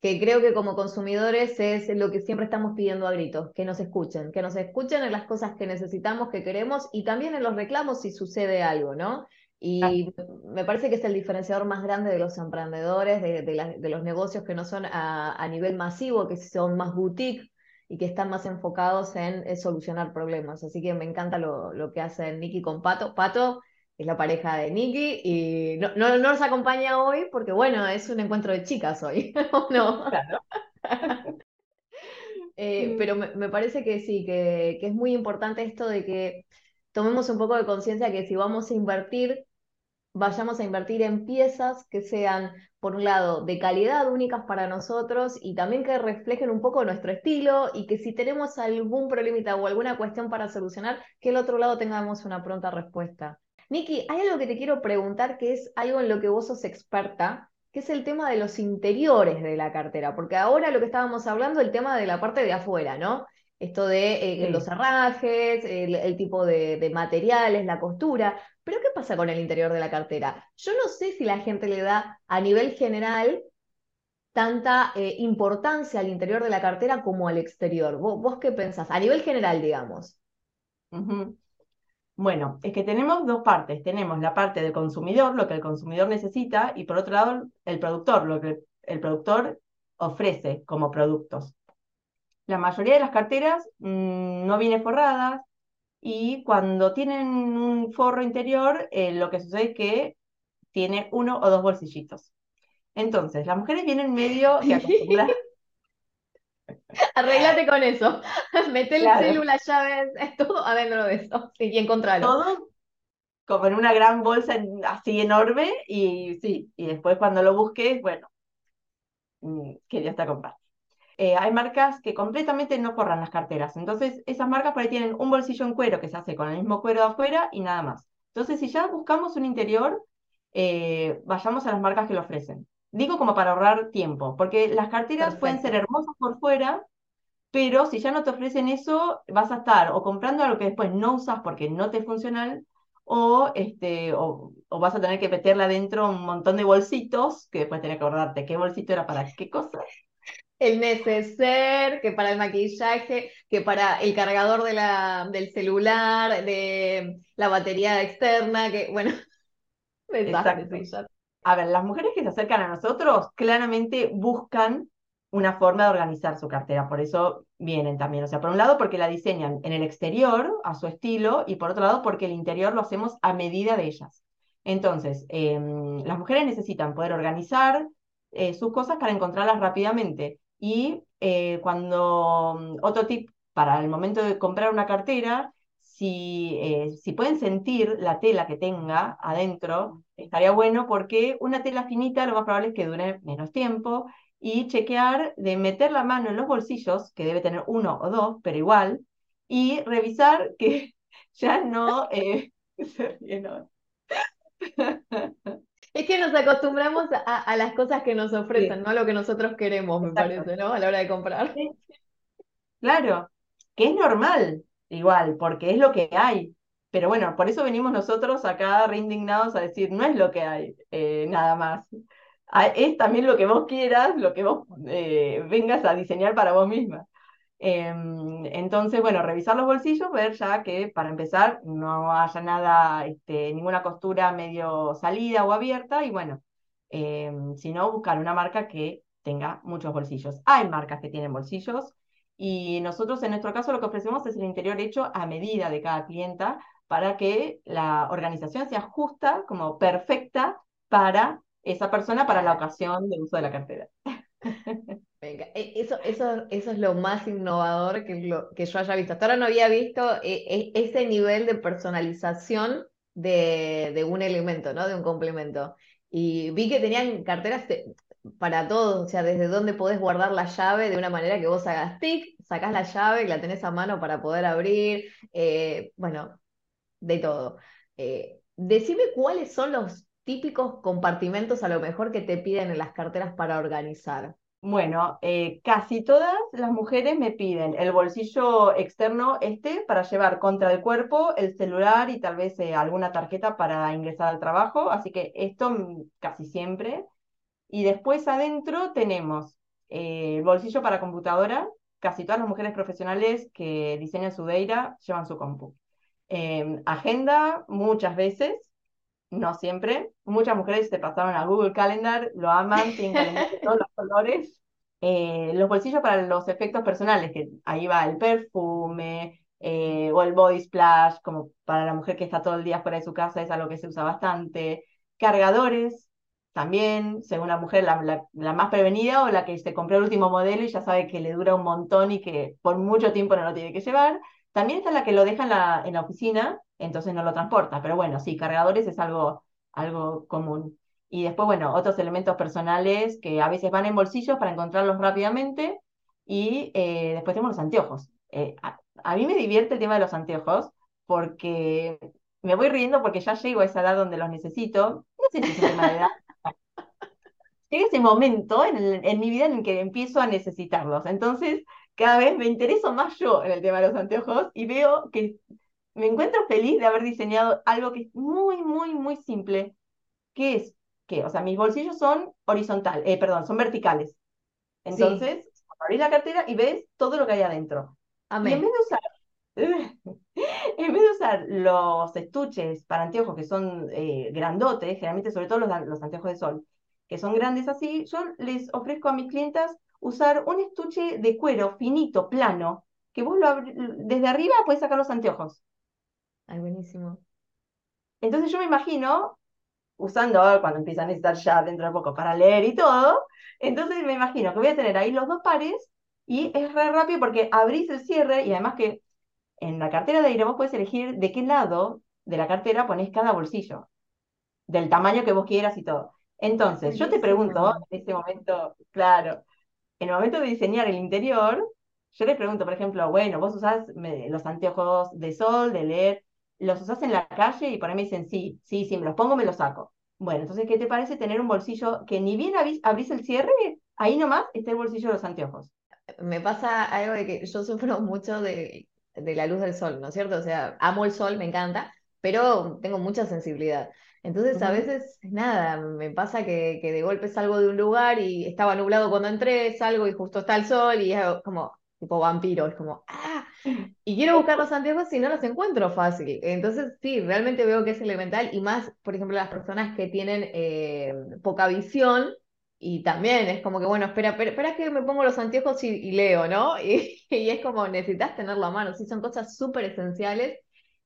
que creo que como consumidores es lo que siempre estamos pidiendo a gritos, que nos escuchen, que nos escuchen en las cosas que necesitamos, que queremos y también en los reclamos si sucede algo, ¿no? Y me parece que es el diferenciador más grande de los emprendedores, de, los negocios que no son a, nivel masivo, que son más boutique y que están más enfocados en, solucionar problemas. Así que me encanta lo, que hace Nicky con Pato. Pato es la pareja de Nicky y no, no, nos acompaña hoy porque, bueno, es un encuentro de chicas hoy, no? Eh, pero me, parece que sí, que, que es muy importante esto de que tomemos un poco de conciencia que si vamos a invertir vayamos a invertir en piezas que sean, por un lado, de calidad únicas para nosotros y también que reflejen un poco nuestro estilo y que si tenemos algún problemita o alguna cuestión para solucionar, que el otro lado tengamos una pronta respuesta. Niki, hay algo que te quiero preguntar que es algo en lo que vos sos experta, que es el tema de los interiores de la cartera, porque ahora lo que estábamos hablando, el tema de la parte de afuera, ¿no? Esto de eh, los herrajes, el, tipo de, materiales, la costura. Pero ¿qué pasa con el interior de la cartera? Yo no sé si la gente le da a nivel general tanta eh, importancia al interior de la cartera como al exterior. ¿Vos, qué pensás? A nivel general, digamos. Bueno, es que tenemos dos partes. Tenemos la parte del consumidor, lo que el consumidor necesita, y por otro lado, el productor, lo que el productor ofrece como productos. La mayoría de las carteras mm, no vienen forradas y cuando tienen un forro interior, eh, lo que sucede es que tiene uno o dos bolsillitos. Entonces, las mujeres vienen medio que acostumbradas. Arréglate con eso. Mete el celular, llaves, es todo adentro de eso. y encontrarlo. Todo como en una gran bolsa así enorme y sí, y después cuando lo busques, bueno, mm, que ya está compartido. Eh, hay marcas que completamente no forran las carteras. Entonces, esas marcas por ahí tienen un bolsillo en cuero que se hace con el mismo cuero de afuera y nada más. Entonces, si ya buscamos un interior, eh, vayamos a las marcas que lo ofrecen. Digo como para ahorrar tiempo, porque las carteras pueden ser hermosas por fuera, pero si ya no te ofrecen eso, vas a estar o comprando algo que después no usas porque no te es funcional, o, este, o, o, vas a tener que meterle adentro un montón de bolsitos, que después tenés que acordarte qué bolsito era para qué cosa el neceser, que para el maquillaje, que para el cargador de la, del celular, de la batería externa, que bueno, A ver, las mujeres que se acercan a nosotros claramente buscan una forma de organizar su cartera, por eso vienen también. O sea, por un lado porque la diseñan en el exterior a su estilo y por otro lado porque el interior lo hacemos a medida de ellas. Entonces, em, las mujeres necesitan poder organizar eh, sus cosas para encontrarlas rápidamente. Y eh, cuando, mm, otro tip para el momento de comprar una cartera, si, eh, si pueden sentir la tela que tenga adentro, estaría bueno porque una tela finita lo más probable es que dure menos tiempo y chequear de meter la mano en los bolsillos, que debe tener uno o dos, pero igual, y revisar que ya no, eh, Es que nos acostumbramos a, las cosas que nos ofrecen, no a lo que nosotros queremos, me parece, ¿no? A la hora de comprar. Claro, que es normal, igual, porque es lo que hay. Pero bueno, por eso venimos nosotros acá reindignados a decir, no es lo que hay, eh, nada más. Es también lo que vos quieras, lo que vos eh, vengas a diseñar para vos misma. Em, entonces, bueno, revisar los bolsillos, ver ya que para empezar no haya nada, este, ninguna costura medio salida o abierta y bueno, em, si no, buscar una marca que tenga muchos bolsillos. Hay marcas que tienen bolsillos y nosotros en nuestro caso lo que ofrecemos es el interior hecho a medida de cada clienta para que la organización sea justa, como perfecta para esa persona, para la ocasión del uso de la cartera. Venga, e, eso, eso, eso es lo más innovador que, que yo haya visto. Hasta ahora no había visto eh, eh, ese nivel de personalización de, de, un elemento, ¿no? De un complemento. Y vi que tenían carteras para todos, o sea, desde dónde podés guardar la llave de una manera que vos hagas tic, sacás la llave y la tenés a mano para poder abrir, eh, bueno, de todo. decime cuáles son los típicos compartimentos a lo mejor que te piden en las carteras para organizar. Bueno, eh, casi todas las mujeres me piden el bolsillo externo este para llevar contra el cuerpo el celular y tal vez eh, alguna tarjeta para ingresar al trabajo, así que esto mm, casi siempre. Y después adentro tenemos eh, el bolsillo para computadora, casi todas las mujeres profesionales que diseñan su Deira llevan su compu. Em, agenda, muchas veces, no siempre. Muchas mujeres se pasaron a Google Calendar, lo aman, tienen calendar de todos los colores. Eh, los bolsillos para los efectos personales, que ahí va el perfume eh, o el body splash, como para la mujer que está todo el día fuera de su casa, es algo que se usa bastante. Cargadores, también, según la mujer, la, la, más prevenida o la que se compró el último modelo y ya sabe que le dura un montón y que por mucho tiempo no lo tiene que llevar. También está la que lo deja en la, en la oficina, entonces no lo transporta. Pero bueno, sí, cargadores es algo, algo común. Y después, bueno, otros elementos personales que a veces van en bolsillos para encontrarlos rápidamente. Y eh, después tenemos los anteojos. Eh, a, mí me divierte el tema de los anteojos porque me voy riendo porque ya llego a esa edad donde los necesito. No sé si es tema de edad. Llega ese momento en, en mi vida en el que empiezo a necesitarlos. Entonces, cada vez me intereso más yo en el tema de los anteojos y veo que me encuentro feliz de haber diseñado algo que es muy, muy, muy simple, que es que, o sea, mis bolsillos son horizontales, eh, perdón, son verticales. Entonces, abrís la cartera y ves todo lo que hay adentro. Y en vez de usar, en vez de usar los estuches para anteojos que son eh, grandotes, generalmente sobre todo los, los anteojos de sol, que son grandes así, yo les ofrezco a mis clientas usar un estuche de cuero finito, plano, que vos lo desde arriba puedes sacar los anteojos. Ay, buenísimo. Entonces yo me imagino, usando cuando empiezan a necesitar ya dentro de poco para leer y todo, entonces me imagino que voy a tener ahí los dos pares y es re rápido porque abrís el cierre y además que en la cartera de aire vos puedes elegir de qué lado de la cartera pones cada bolsillo, del tamaño que vos quieras y todo. Entonces, yo te pregunto en este momento, claro, en el momento de diseñar el interior, yo les pregunto, por ejemplo, bueno, vos usás los anteojos de sol, de leer, ¿los usás en la calle? Y por ahí me dicen, sí, sí, sí, me los pongo, me los saco. Bueno, entonces, ¿qué te parece tener un bolsillo que ni bien abrís, el cierre, ahí nomás está el bolsillo de los anteojos? Me pasa algo de que yo sufro mucho de, de la luz del sol, ¿no es cierto? O sea, amo el sol, me encanta, pero tengo mucha sensibilidad. Entonces, a veces, nada, me pasa que, que, de golpe salgo de un lugar y estaba nublado cuando entré, salgo y justo está el sol y es como tipo vampiro, es como, ¡ah! Y quiero buscar los anteojos y no los encuentro fácil. Entonces, sí, realmente veo que es elemental y más, por ejemplo, las personas que tienen eh, poca visión y también es como que, bueno, espera, espera, que me pongo los anteojos y, leo, ¿no? Y, y, es como, necesitas tenerlo a mano, sí, son cosas súper esenciales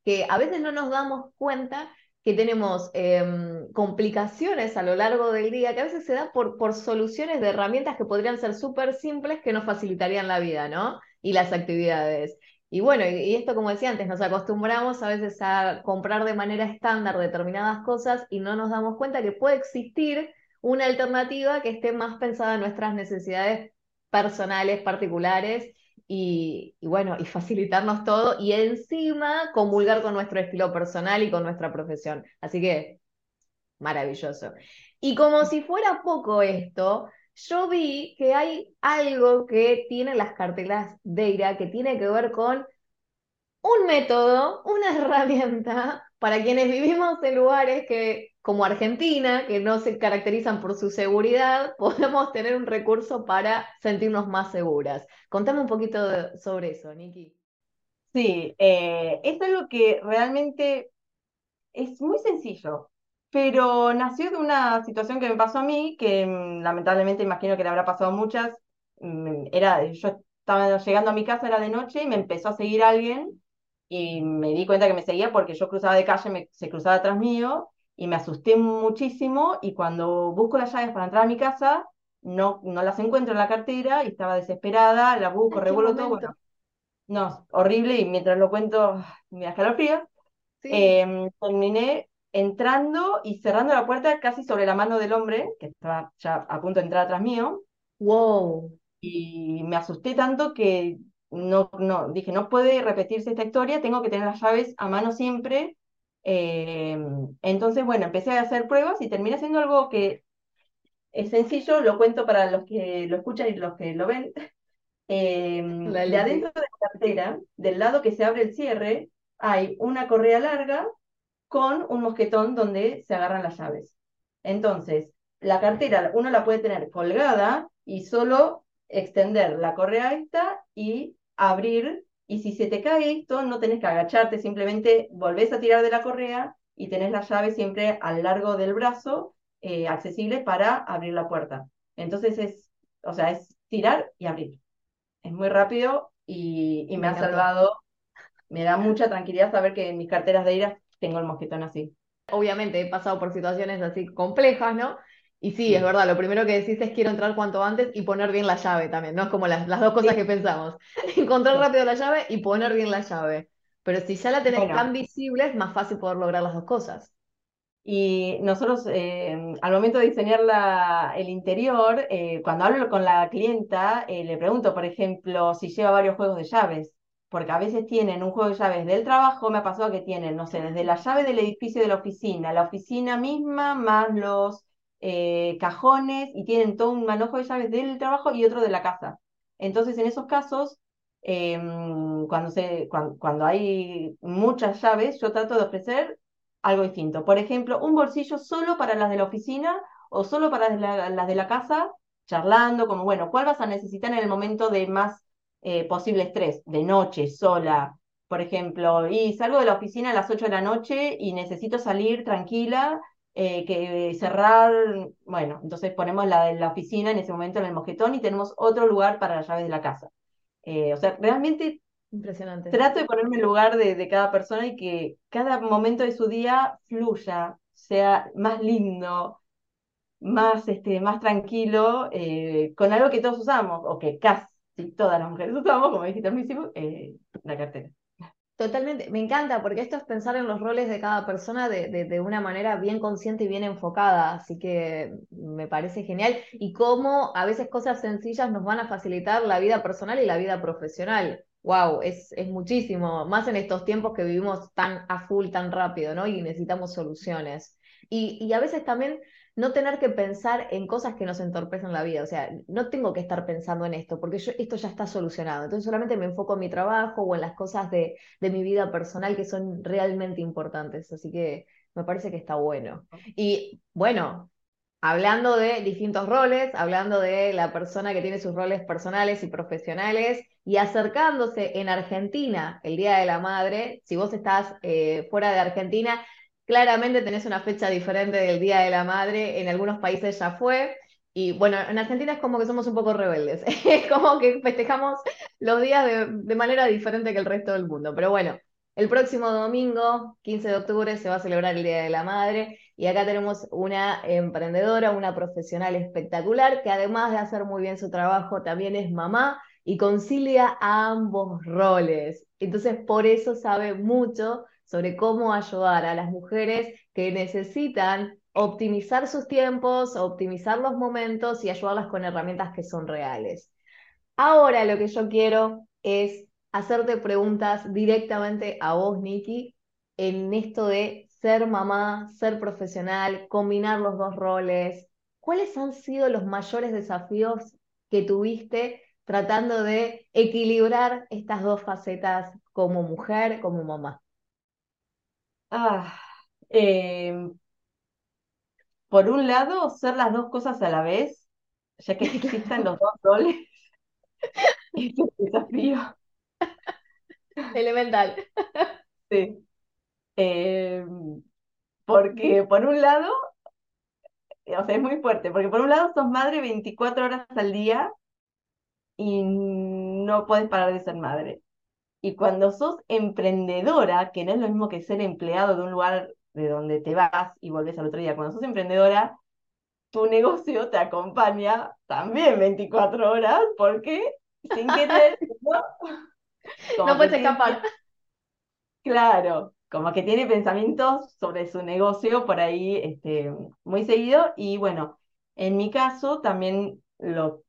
que a veces no nos damos cuenta que tenemos em, complicaciones a lo largo del día, que a veces se da por, por soluciones de herramientas que podrían ser súper simples que nos facilitarían la vida, ¿no? Y las actividades. Y bueno, y, esto como decía antes, nos acostumbramos a veces a comprar de manera estándar determinadas cosas y no nos damos cuenta que puede existir una alternativa que esté más pensada en nuestras necesidades personales, particulares y, y bueno, y facilitarnos todo y encima comulgar con nuestro estilo personal y con nuestra profesión. Así que maravilloso. Y como si fuera poco esto, yo vi que hay algo que tienen las cartelas Deira que tiene que ver con un método, una herramienta para quienes vivimos en lugares que, como Argentina, que no se caracterizan por su seguridad, podemos tener un recurso para sentirnos más seguras. Contame un poquito sobre eso, Niki. Sí, eh, es algo que realmente es muy sencillo, pero nació de una situación que me pasó a mí, que mm, lamentablemente imagino que le habrá pasado a muchas. Mm, Era, yo estaba llegando a mi casa, era de noche, y me empezó a seguir alguien y me di cuenta que me seguía porque yo cruzaba de calle, me, se cruzaba atrás mío y me asusté muchísimo y cuando busco las llaves para entrar a mi casa, no, no las encuentro en la cartera y estaba desesperada, la busco, revuelvo todo, bueno, no, horrible y mientras lo cuento me da escalofrío. Sí. Em, terminé entrando y cerrando la puerta casi sobre la mano del hombre, que estaba ya a punto de entrar atrás mío, Wow. y me asusté tanto que no, no, dije, no puede repetirse esta historia, tengo que tener las llaves a mano siempre. Eh, entonces, bueno, empecé a hacer pruebas y terminé haciendo algo que es sencillo, lo cuento para los que lo escuchan y los que lo ven. Eh, de adentro de la cartera, del lado que se abre el cierre, hay una correa larga con un mosquetón donde se agarran las llaves. Entonces, la cartera uno la puede tener colgada y solo extender la correa esta y abrir. Y si se te cae esto, no tenés que agacharte, simplemente volvés a tirar de la correa y tenés la llave siempre al largo del brazo, eh, accesible para abrir la puerta. Entonces es, o sea, es tirar y abrir. Es muy rápido y, y me, Me ha salvado. Me da mucha tranquilidad saber que en mis carteras de ira tengo el mosquetón así. Obviamente he pasado por situaciones así complejas, ¿no? Y sí, es verdad, lo primero que decís es quiero entrar cuanto antes y poner bien la llave también, ¿no? Es como las, las dos cosas Sí. que pensamos. Encontrar rápido la llave y poner bien la llave. Pero si ya la tenés Bueno, tan visible, es más fácil poder lograr las dos cosas. y nosotros eh, al momento de diseñar la, el interior, eh, cuando hablo con la clienta, eh, le pregunto, por ejemplo, si lleva varios juegos de llaves, porque a veces tienen un juego de llaves del trabajo, me ha pasado que tienen, no sé, desde la llave del edificio de la oficina, la oficina misma, más los eh, cajones, y tienen todo un manojo de llaves del trabajo y otro de la casa. Entonces, en esos casos, em, cuando, se, cuan- cuando hay muchas llaves, yo trato de ofrecer algo distinto. Por ejemplo, un bolsillo solo para las de la oficina o solo para la- las de la casa, charlando, como, bueno, ¿cuál vas a necesitar en el momento de más eh, posible estrés? De noche, sola, por ejemplo, y salgo de la oficina a las 8 de la noche y necesito salir tranquila, eh, que cerrar, bueno, entonces ponemos la de la oficina en ese momento en el mosquetón y tenemos otro lugar para las llaves de la casa. Eh, o sea, realmente Impresionante. trato de ponerme en el lugar de, de cada persona y que cada momento de su día fluya, sea más lindo, más, este, más tranquilo, eh, con algo que todos usamos, o que casi todas las mujeres usamos, como dijiste al eh, la cartera. Totalmente, me encanta porque esto es pensar en los roles de cada persona de, de- de una manera bien consciente y bien enfocada, así que me parece genial y cómo a veces cosas sencillas nos van a facilitar la vida personal y la vida profesional. Wow, es, es muchísimo, más en estos tiempos que vivimos tan a full, tan rápido, ¿no? Y necesitamos soluciones. Y, y a veces también no tener que pensar en cosas que nos entorpecen la vida. O sea, no tengo que estar pensando en esto, porque esto ya está solucionado. Entonces solamente me enfoco en mi trabajo o en las cosas de, de mi vida personal que son realmente importantes. Así que me parece que está bueno. Y bueno, hablando de distintos roles, hablando de la persona que tiene sus roles personales y profesionales, y acercándose en Argentina el Día de la Madre, si vos estás eh, fuera de Argentina, claramente tenés una fecha diferente del Día de la Madre, en algunos países ya fue. Y bueno, en Argentina es como que somos un poco rebeldes, es como que festejamos los días de, de manera diferente que el resto del mundo. Pero bueno, el próximo domingo, 15 de octubre, se va a celebrar el Día de la Madre y acá tenemos una emprendedora, una profesional espectacular que además de hacer muy bien su trabajo, también es mamá y concilia ambos roles. Entonces, por eso sabe mucho sobre cómo ayudar a las mujeres que necesitan optimizar sus tiempos, optimizar los momentos y ayudarlas con herramientas que son reales. Ahora lo que yo quiero es hacerte preguntas directamente a vos, Nikki, en esto de ser mamá, ser profesional, combinar los dos roles. ¿Cuáles han sido los mayores desafíos que tuviste tratando de equilibrar estas dos facetas como mujer, como mamá? Ah, em, por un lado, ser las dos cosas a la vez, ya que existan los dos roles, es un desafío. Elemental. Sí. Em, porque por un lado, o sea, es muy fuerte, porque por un lado sos madre 24 horas al día y no puedes parar de ser madre. Y cuando sos emprendedora, que no es lo mismo que ser empleado de un lugar de donde te vas y volvés al otro día, cuando sos emprendedora, tu negocio te acompaña también 24 horas porque sin querer no, no puedes escapar. Claro, como que tiene pensamientos sobre su negocio por ahí este, muy seguido. Y bueno, en mi caso también lo,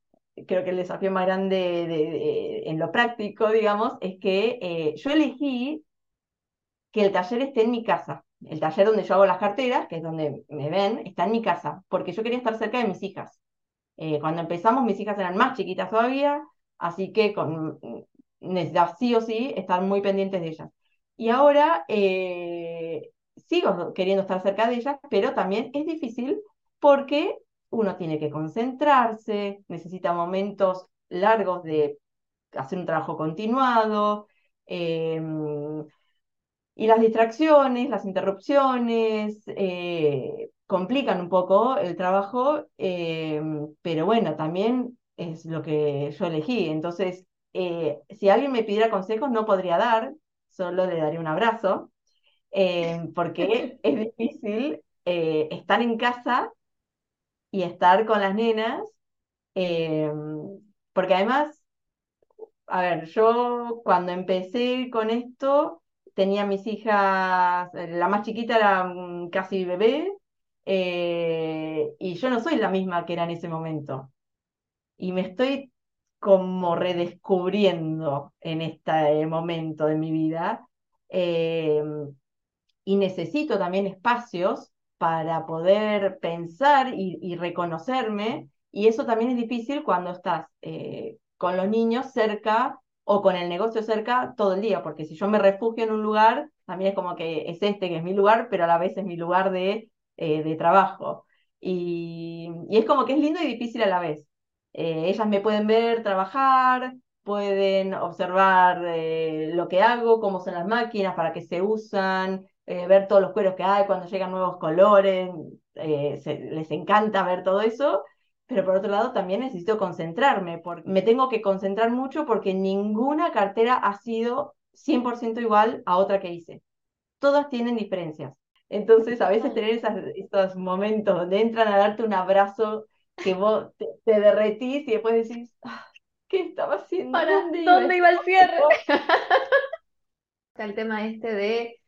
creo que el desafío más grande en lo práctico, digamos, es que eh, yo elegí que el taller esté en mi casa. El taller donde yo hago las carteras, que es donde me ven, está en mi casa, porque yo quería estar cerca de mis hijas. Eh, cuando empezamos, mis hijas eran más chiquitas todavía, así que con, necesitaba sí o sí estar muy pendientes de ellas. Y ahora eh, sigo queriendo estar cerca de ellas, pero también es difícil porque uno tiene que concentrarse, necesita momentos largos de hacer un trabajo continuado, em, y las distracciones, las interrupciones, eh, complican un poco el trabajo, em, pero bueno, también es lo que yo elegí. Entonces, eh, si alguien me pidiera consejos, no podría dar, solo le daría un abrazo, eh, porque es difícil eh, estar en casa y estar con las nenas, eh, porque además, a ver, yo cuando empecé con esto, tenía mis hijas, la más chiquita era casi bebé, y yo no soy la misma que era en ese momento. Y me estoy como redescubriendo en este momento de mi vida. Y necesito también espacios para poder pensar y, reconocerme. Y eso también es difícil cuando estás eh, con los niños cerca o con el negocio cerca todo el día, porque si yo me refugio en un lugar, también es como que es este que es mi lugar, pero a la vez es mi lugar de, eh, trabajo. Y, es como que es lindo y difícil a la vez. Eh, ellas me pueden ver trabajar, pueden observar lo que hago, cómo son las máquinas, para qué se usan, eh, ver todos los cueros que hay, cuando llegan nuevos colores, les encanta ver todo eso, pero por otro lado también necesito concentrarme, porque me tengo que concentrar mucho porque ninguna cartera ha sido 100% igual a otra que hice. Todas tienen diferencias. Entonces, a veces tener esos momentos donde entran a darte un abrazo que vos te, derretís y después decís, ah, ¿qué estaba haciendo? ¿Dónde, iba? el cierre? Está el tema este de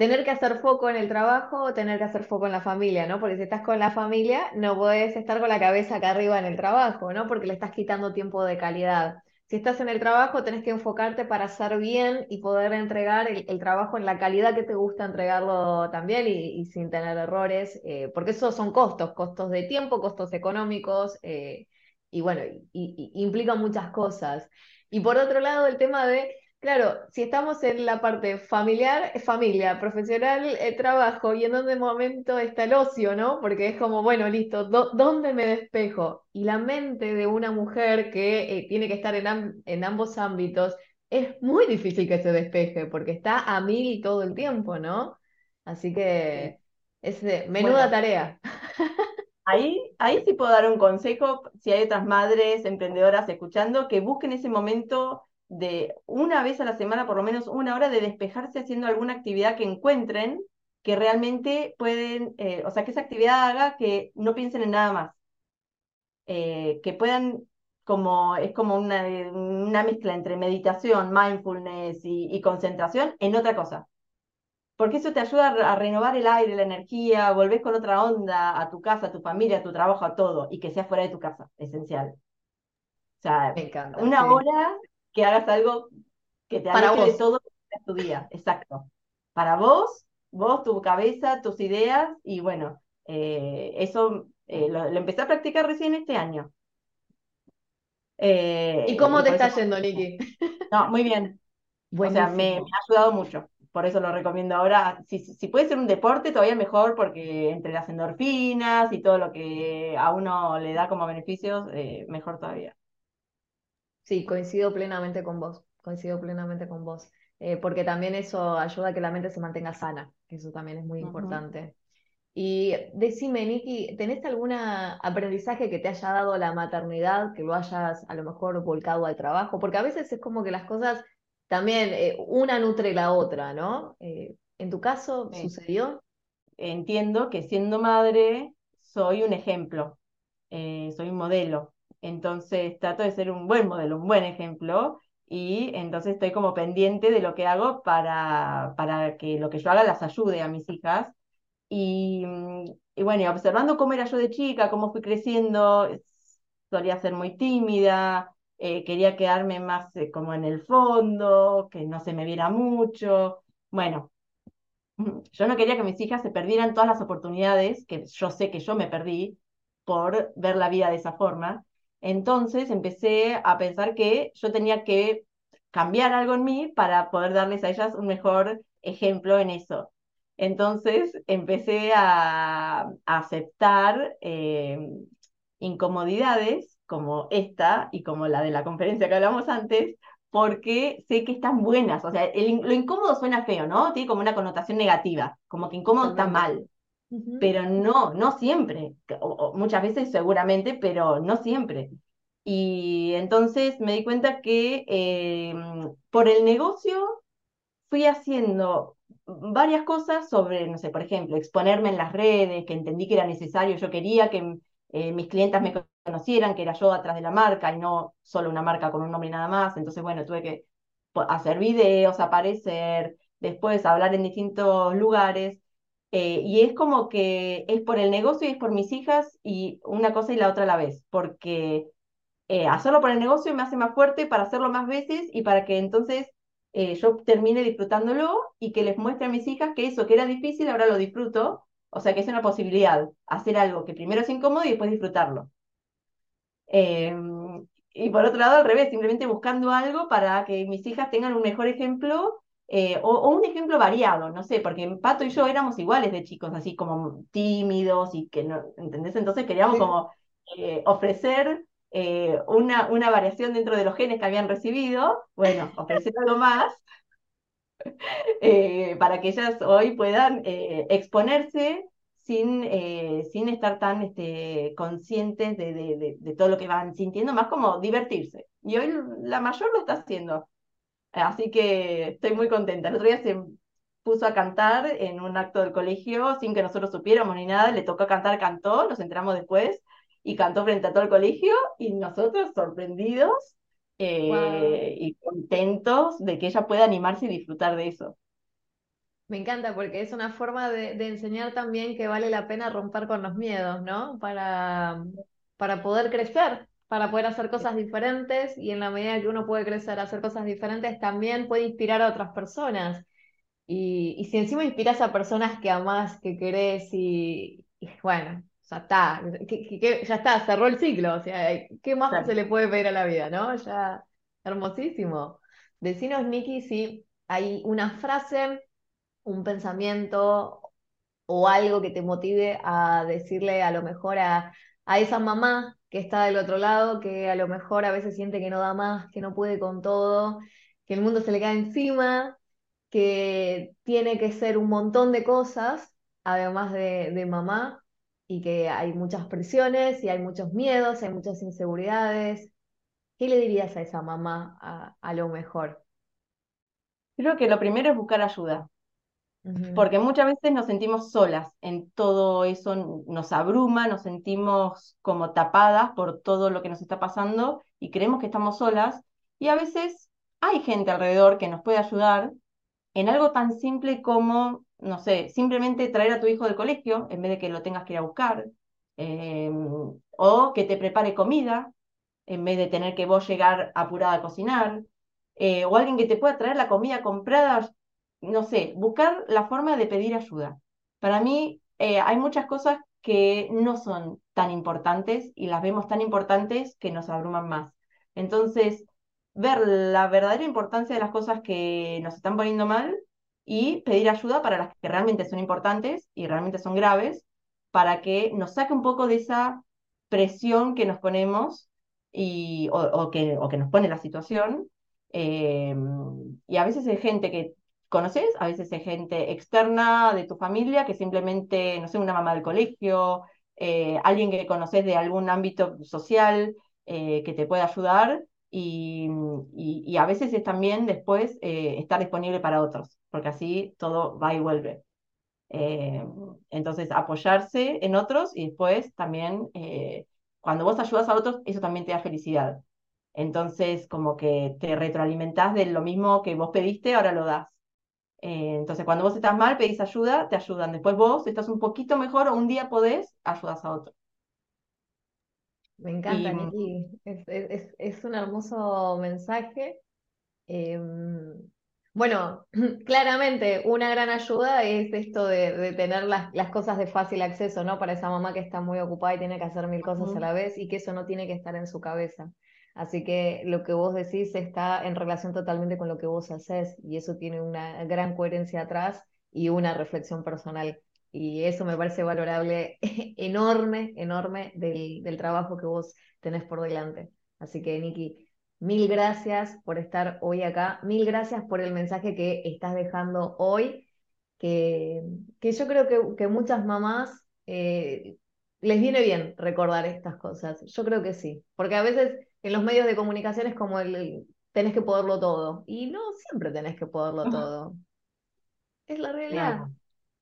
tener que hacer foco en el trabajo o tener que hacer foco en la familia, ¿no? Porque si estás con la familia, no puedes estar con la cabeza acá arriba en el trabajo, ¿no? Porque le estás quitando tiempo de calidad si estás en el trabajo, tenés que enfocarte para hacer bien y poder entregar el, trabajo en la calidad que te gusta entregarlo también y, sin tener errores, eh, porque esos son costos, costos de tiempo, costos económicos, eh, y bueno, y, implican muchas cosas. Y por otro lado, el tema de Claro, si estamos en la parte familiar, familia, profesional, el trabajo, y en dónde momento está el ocio, ¿no? Porque es como, bueno, listo, ¿dónde me despejo? Y la mente de una mujer que eh, tiene que estar en, en ambos ámbitos, es muy difícil que se despeje, porque está a mil todo el tiempo, ¿no? Así que es menuda tarea. Ahí, ahí sí puedo dar un consejo, si hay otras madres emprendedoras escuchando, que busquen ese momento de una vez a la semana, por lo menos una hora, de despejarse haciendo alguna actividad que encuentren que realmente pueden, eh, o sea, que esa actividad haga que no piensen en nada más. Eh, que puedan, como, es como una, una mezcla entre meditación, mindfulness y, concentración en otra cosa. Porque eso te ayuda a, renovar el aire, la energía, volvés con otra onda a tu casa, a tu familia, a tu trabajo, a todo, y que sea fuera de tu casa, esencial. sea, Me encanta, una sí. hora que hagas algo que te Para aleje de vos. todo tu día, exacto. Para vos, vos, tu cabeza, tus ideas, y bueno, eh, eso eh, lo, lo empecé a practicar recién este año. ¿Y Eh, cómo y te por está eso, yendo, Nikki? no, muy bien. O sea, me, me ha ayudado mucho. Por eso lo recomiendo ahora. Si, si puede ser un deporte, todavía mejor, porque entre las endorfinas y todo lo que a uno le da como beneficios, mejor todavía. Sí, coincido plenamente con vos, coincido plenamente con vos, Eh, porque también eso ayuda a que la mente se mantenga sana, que eso también es muy importante. Y decime, Niki, ¿tenés algún aprendizaje que te haya dado la maternidad, que lo hayas a lo mejor volcado al trabajo? Porque a veces es como que las cosas también, eh, una nutre la otra, ¿no? Eh, ¿en tu caso Sí. sucedió? Entiendo que siendo madre soy un ejemplo, eh, soy un modelo. Entonces trato de ser un buen modelo, un buen ejemplo. Y entonces estoy como pendiente de lo que hago para, para que lo que yo haga las ayude a mis hijas Y, mm, y bueno, observando cómo era yo de chica, cómo fui creciendo, solía ser muy tímida, eh, quería quedarme más eh, como en el fondo, que no se me viera mucho. Bueno, yo no quería que mis hijas se perdieran todas las oportunidades que yo sé que yo me perdí por ver la vida de esa forma. Entonces empecé a pensar que yo tenía que cambiar algo en mí para poder darles a ellas un mejor ejemplo en eso. Entonces empecé a, a aceptar eh, incomodidades como esta y como la de la conferencia que hablamos antes, porque sé que están buenas. O sea, el, lo incómodo suena feo, ¿no? Tiene como una connotación negativa, como que incómodo está Totalmente. Pero no, no siempre. Muchas veces seguramente, pero no siempre. Y entonces me di cuenta que eh, por el negocio fui haciendo varias cosas sobre, no sé, por ejemplo, exponerme en las redes, que entendí que era necesario, yo quería que eh, mis clientas me conocieran, que era yo atrás de la marca y no solo una marca con un nombre y nada más. Entonces, bueno, tuve que hacer videos, aparecer, después hablar en distintos lugares. Eh, y es como que es por el negocio y es por mis hijas y una cosa y la otra a la vez, porque eh, hacerlo por el negocio me hace más fuerte para hacerlo más veces y para que entonces eh, yo termine disfrutándolo y que les muestre a mis hijas que eso que era difícil ahora lo disfruto. O sea que es una posibilidad, hacer algo que primero es incómodo y después disfrutarlo. Eh, y por otro lado, al revés, simplemente buscando algo para que mis hijas tengan un mejor ejemplo eh, o, o, un ejemplo variado, no sé, porque Pato y yo éramos iguales de chicos, así como tímidos y que no, ¿entendés? Entonces queríamos como eh, ofrecer eh, una, una variación dentro de los genes que habían recibido, bueno, ofrecer algo más para que ellas hoy puedan exponerse sin, sin estar tan este, conscientes de, de, de, de, todo lo que van sintiendo, más como divertirse. Y hoy la mayor lo está haciendo. Así que estoy muy contenta. El otro día se puso a cantar en un acto del colegio sin que nosotros supiéramos ni nada, le tocó cantar, cantó, nos enteramos después y cantó frente a todo el colegio y nosotros sorprendidos Wow. eh, y contentos de que ella pueda animarse y disfrutar de eso. Me encanta porque es una forma de, de enseñar también que vale la pena romper con los miedos, ¿no? Para, para poder crecer, para poder hacer cosas diferentes y en la medida que uno puede crecer, hacer cosas diferentes, también puede inspirar a otras personas. Y, y si encima inspiras a personas que amás, que querés y, y bueno, ya está, que, ya está, cerró el ciclo, o sea, ¿qué más se le puede pedir a la vida, no? Ya, hermosísimo. Decinos, Nikki, si hay una frase un pensamiento o algo que te motive a decirle a lo mejor a, a esa mamá que está del otro lado, que a lo mejor a veces siente que no da más, que no puede con todo, que el mundo se le cae encima, que tiene que ser un montón de cosas, además de, mamá, y que hay muchas presiones y hay muchos miedos, hay muchas inseguridades. ¿Qué le dirías a esa mamá a, lo mejor? Creo que lo primero es buscar ayuda. Porque muchas veces nos sentimos solas en todo eso, nos abruma, nos sentimos como tapadas por todo lo que nos está pasando y creemos que estamos solas y a veces hay gente alrededor que nos puede ayudar en algo tan simple como, no sé, simplemente traer a tu hijo del colegio en vez de que lo tengas que ir a buscar, eh, o que te prepare comida, en vez de tener que vos llegar apurada a cocinar, eh, o alguien que te pueda traer la comida comprada, no sé, buscar la forma de pedir ayuda. Para mí eh, hay muchas cosas que no son tan importantes y las vemos tan importantes que nos abruman más. Entonces, ver la verdadera importancia de las cosas que nos están poniendo mal y pedir ayuda para las que realmente son importantes y realmente son graves, para que nos saque un poco de esa presión que nos ponemos y, o, que, o que nos pone la situación. Eh, y a veces hay gente que conoces, a veces hay gente externa de tu familia que simplemente, no sé, una mamá del colegio, eh, alguien que conoces de algún ámbito social eh, que te puede ayudar y, y, a veces es también después estar disponible para otros, porque así todo va y vuelve. entonces, apoyarse en otros y después también cuando vos ayudas a otros, eso también te da felicidad. Entonces, como que te retroalimentás de lo mismo que vos pediste, ahora lo das. Eh, entonces, cuando vos estás mal, pedís ayuda, te ayudan. Después vos estás un poquito mejor o un día podés, ayudas a otro. Me encanta, Niki. Es, un hermoso mensaje. Em, bueno, claramente una gran ayuda es esto de, tener las, cosas de fácil acceso, ¿no? Para esa mamá que está muy ocupada y tiene que hacer mil cosas a la vez y que eso no tiene que estar en su cabeza. Así que lo que vos decís está en relación totalmente con lo que vos haces y eso tiene una gran coherencia atrás y una reflexión personal. Y eso me parece valorable, enorme, enorme del, del trabajo que vos tenés por delante. Así que, Niki, Mil gracias por estar hoy acá, mil gracias por el mensaje que estás dejando hoy, que, que yo creo que, que muchas mamás eh, les viene bien recordar estas cosas. Yo creo que sí, porque a veces en los medios de comunicación es como el, tenés que poderlo todo, y no siempre tenés que poderlo todo. Es la realidad.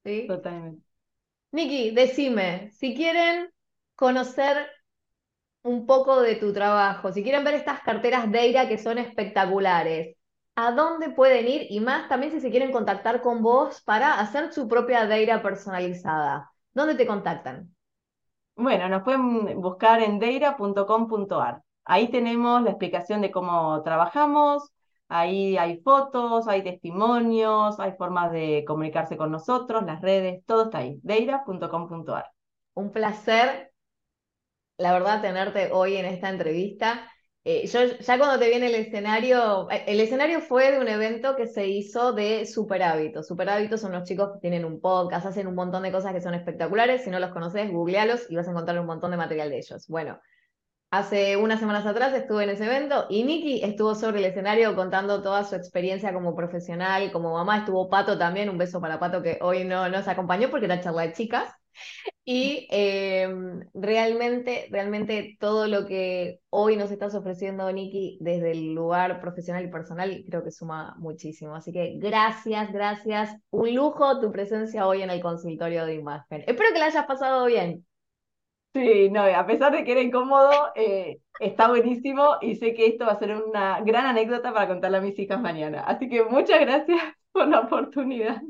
¿sí? Totalmente. Niki, decime, si quieren conocer un poco de tu trabajo, si quieren ver estas carteras Deira que son espectaculares, ¿a dónde pueden ir? Y más también si se quieren contactar con vos para hacer su propia Deira personalizada. ¿Dónde te contactan? Bueno, nos pueden buscar en deira.com.ar. Ahí tenemos la explicación de cómo trabajamos, ahí hay fotos, hay testimonios, hay formas de comunicarse con nosotros, las redes, todo está ahí, deira.com.ar. Un placer la verdad, tenerte hoy en esta entrevista. Eh, yo ya cuando te viene el escenario, eh, el escenario fue de un evento que se hizo de Super Hábitos. Super Hábitos son los chicos que tienen un podcast, hacen un montón de cosas que son espectaculares. Si no los conoces, googlealos y vas a encontrar un montón de material de ellos. Bueno, hace unas semanas atrás estuve en ese evento y Nikki estuvo sobre el escenario contando toda su experiencia como profesional, como mamá. Estuvo Pato también, un beso para Pato que hoy no nos acompañó porque era charla de chicas. Y em, realmente, realmente todo lo que hoy nos estás ofreciendo, Nikki, desde el lugar profesional y personal, creo que suma muchísimo. Así que gracias, gracias. Un lujo tu presencia hoy en el consultorio de imagen. Espero que la hayas pasado bien. Sí, no, a pesar de que era incómodo, eh, está buenísimo y sé que esto va a ser una gran anécdota para contarle a mis hijas mañana. Así que muchas gracias por la oportunidad.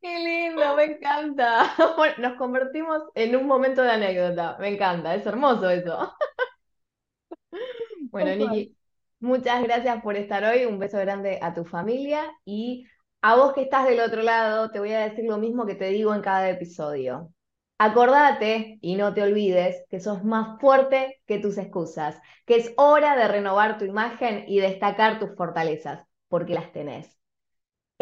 Qué lindo, me encanta. nos convertimos en un momento de anécdota. Me encanta, es hermoso eso. Bueno, Niki, muchas gracias por estar hoy. Un beso grande a tu familia y a vos que estás del otro lado, te voy a decir lo mismo que te digo en cada episodio. Acordate y no te olvides que sos más fuerte que tus excusas, que es hora de renovar tu imagen y destacar tus fortalezas, porque las tenés.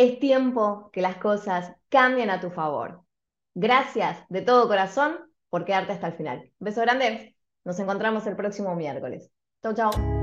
Es tiempo que las cosas cambien a tu favor. Gracias de todo corazón por quedarte hasta el final. Beso grande. Nos encontramos el próximo miércoles. Chau, chau.